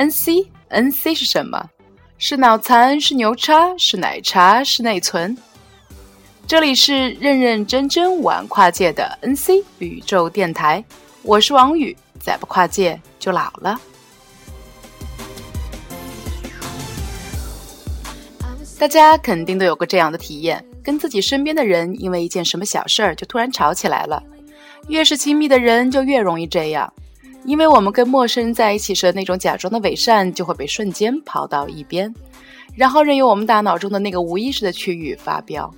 NC，NC 是什么？是脑残？是牛叉？是奶茶？是内存？这里是认认真真玩跨界的 NC 宇宙电台，我是王宇，再不跨界就老了。大家肯定都有过这样的体验，跟自己身边的人因为一件什么小事儿就突然吵起来了。越是亲密的人，就越容易这样，因为我们跟陌生人在一起时那种假装的伪善，就会被瞬间抛到一边，然后任由我们大脑中的那个无意识的区域发飙。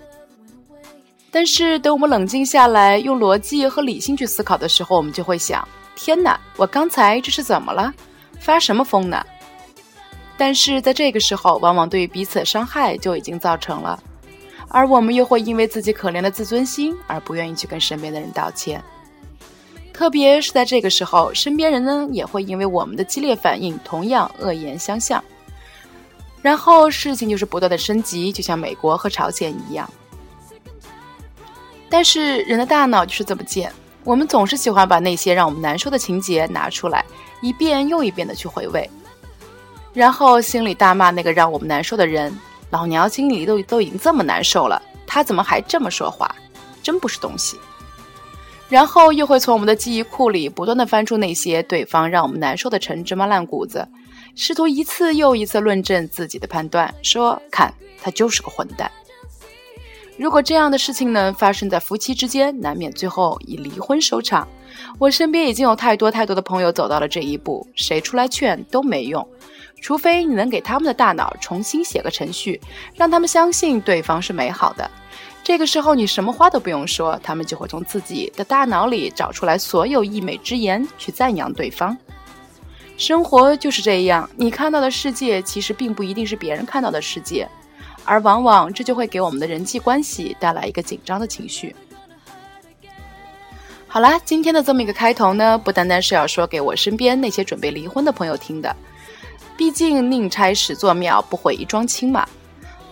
但是等我们冷静下来，用逻辑和理性去思考的时候，我们就会想：天哪，我刚才这是怎么了？发什么疯呢？但是在这个时候，往往对于彼此的伤害就已经造成了，而我们又会因为自己可怜的自尊心而不愿意去跟身边的人道歉。特别是在这个时候，身边人呢也会因为我们的激烈反应，同样恶言相向，然后事情就是不断的升级，就像美国和朝鲜一样。但是人的大脑就是这么贱，我们总是喜欢把那些让我们难受的情节拿出来，一遍又一遍的去回味。然后心里大骂那个让我们难受的人，老娘心里都都已经这么难受了，他怎么还这么说话？真不是东西。然后又会从我们的记忆库里不断的翻出那些对方让我们难受的陈芝麻烂谷子，试图一次又一次论证自己的判断，说看他就是个混蛋。如果这样的事情呢发生在夫妻之间，难免最后以离婚收场。我身边已经有太多太多的朋友走到了这一步，谁出来劝都没用。除非你能给他们的大脑重新写个程序，让他们相信对方是美好的，这个时候你什么话都不用说，他们就会从自己的大脑里找出来所有溢美之言去赞扬对方。生活就是这样，你看到的世界其实并不一定是别人看到的世界，而往往这就会给我们的人际关系带来一个紧张的情绪。好啦，今天的这么一个开头呢，不单单是要说给我身边那些准备离婚的朋友听的。毕竟宁拆十座庙，不毁一桩亲嘛。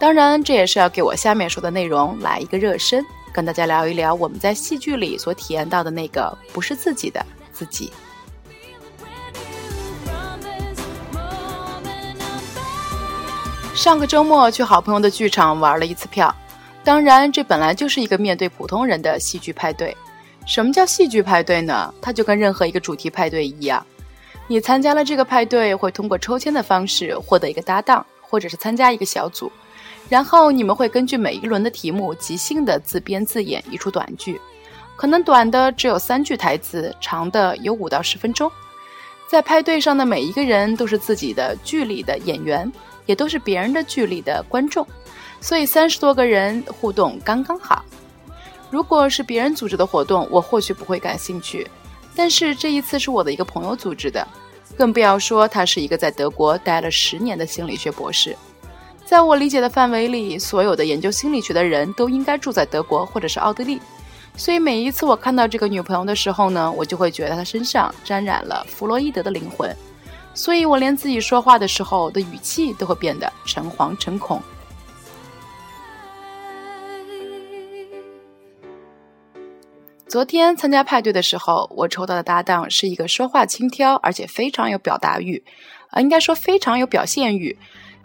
当然，这也是要给我下面说的内容来一个热身，跟大家聊一聊我们在戏剧里所体验到的那个不是自己的自己。上个周末去好朋友的剧场玩了一次票，当然，这本来就是一个面对普通人的戏剧派对。什么叫戏剧派对呢？它就跟任何一个主题派对一样。你参加了这个派对，会通过抽签的方式获得一个搭档，或者是参加一个小组，然后你们会根据每一轮的题目即兴的自编自演一出短剧，可能短的只有三句台词，长的有五到十分钟。在派对上的每一个人都是自己的剧里的演员，也都是别人的剧里的观众，所以三十多个人互动刚刚好。如果是别人组织的活动，我或许不会感兴趣。但是这一次是我的一个朋友组织的，更不要说他是一个在德国待了十年的心理学博士。在我理解的范围里，所有的研究心理学的人都应该住在德国或者是奥地利。所以每一次我看到这个女朋友的时候呢，我就会觉得她身上沾染了弗洛伊德的灵魂。所以我连自己说话的时候的语气都会变得诚惶诚恐。昨天参加派对的时候，我抽到的搭档是一个说话轻佻，而且非常有表达欲，啊，应该说非常有表现欲，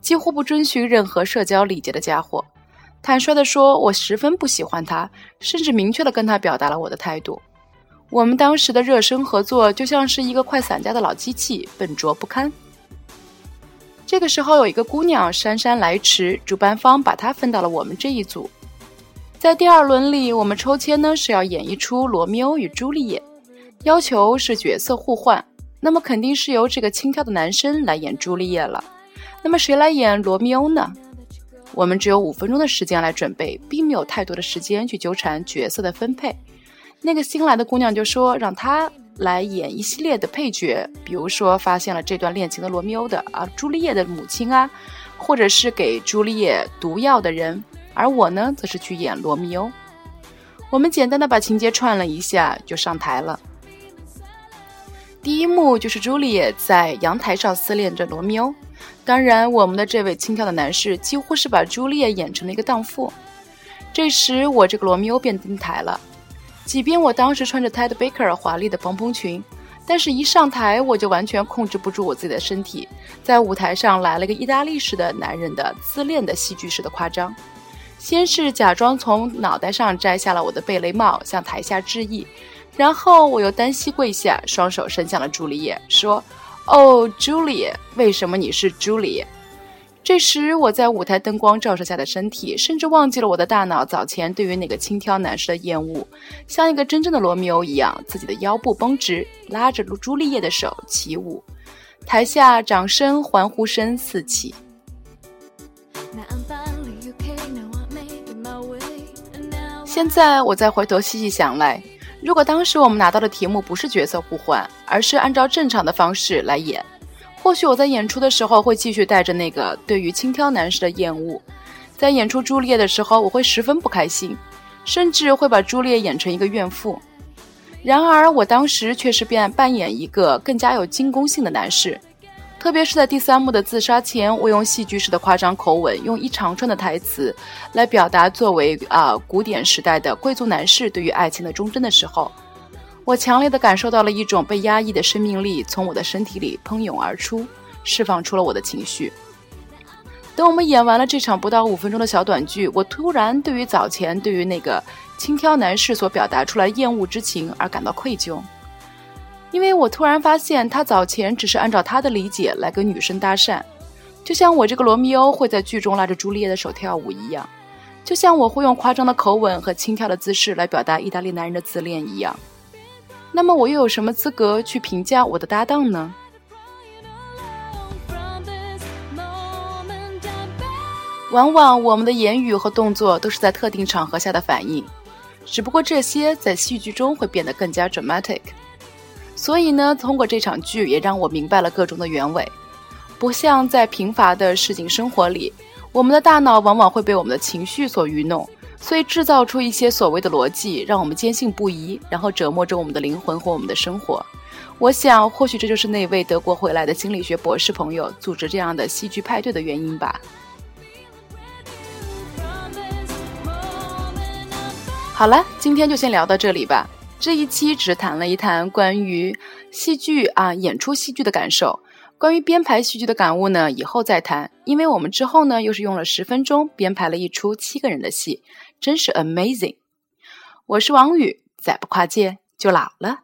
几乎不遵循任何社交礼节的家伙。坦率地说，我十分不喜欢他，甚至明确地跟他表达了我的态度。我们当时的热身合作就像是一个快散架的老机器，笨拙不堪。这个时候，有一个姑娘姗姗来迟，主办方把她分到了我们这一组。在第二轮里，我们抽签呢是要演一出《罗密欧与朱丽叶》，要求是角色互换，那么肯定是由这个轻佻的男生来演朱丽叶了。那么谁来演罗密欧呢？我们只有五分钟的时间来准备，并没有太多的时间去纠缠角色的分配。那个新来的姑娘就说让她来演一系列的配角，比如说发现了这段恋情的罗密欧的啊，朱丽叶的母亲啊，或者是给朱丽叶毒药的人。而我呢，则是去演罗密欧。我们简单的把情节串了一下，就上台了。第一幕就是朱丽叶在阳台上思念着罗密欧。当然，我们的这位轻佻的男士几乎是把朱丽叶演成了一个荡妇。这时，我这个罗密欧便登台了。即便我当时穿着 Ted Baker 华丽的蓬蓬裙，但是，一上台我就完全控制不住我自己的身体，在舞台上来了个意大利式的男人的自恋的戏剧式的夸张。先是假装从脑袋上摘下了我的贝雷帽，向台下致意，然后我又单膝跪下，双手伸向了朱丽叶，说：“哦，朱丽叶，为什么你是朱丽叶？”这时，我在舞台灯光照射下的身体，甚至忘记了我的大脑早前对于那个轻佻男士的厌恶，像一个真正的罗密欧一样，自己的腰部绷直，拉着朱丽叶的手起舞。台下掌声、欢呼声四起。现在我再回头细细想来，如果当时我们拿到的题目不是角色互换，而是按照正常的方式来演。或许我在演出的时候会继续带着那个对于轻佻男士的厌恶，在演出朱丽叶的时候，我会十分不开心，甚至会把朱丽叶演成一个怨妇。然而，我当时却是变扮演一个更加有进攻性的男士，特别是在第三幕的自杀前，我用戏剧式的夸张口吻，用一长串的台词来表达作为啊古典时代的贵族男士对于爱情的忠贞的时候。我强烈的感受到了一种被压抑的生命力从我的身体里喷涌而出，释放出了我的情绪。等我们演完了这场不到五分钟的小短剧，我突然对于早前对于那个轻佻男士所表达出来厌恶之情而感到愧疚，因为我突然发现他早前只是按照他的理解来跟女生搭讪，就像我这个罗密欧会在剧中拉着朱丽叶的手跳舞一样，就像我会用夸张的口吻和轻佻的姿势来表达意大利男人的自恋一样。那么我又有什么资格去评价我的搭档呢？往往我们的言语和动作都是在特定场合下的反应，只不过这些在戏剧中会变得更加 dramatic。所以呢，通过这场剧也让我明白了个中的原委。不像在平凡的市井生活里，我们的大脑往往会被我们的情绪所愚弄。所以制造出一些所谓的逻辑，让我们坚信不疑，然后折磨着我们的灵魂和我们的生活。我想，或许这就是那位德国回来的心理学博士朋友组织这样的戏剧派对的原因吧。好了，今天就先聊到这里吧。这一期只谈了一谈关于戏剧啊演出戏剧的感受。关于编排戏剧的感悟呢，以后再谈。因为我们之后呢，又是用了十分钟编排了一出七个人的戏，真是 amazing。我是王宇，再不跨界就老了。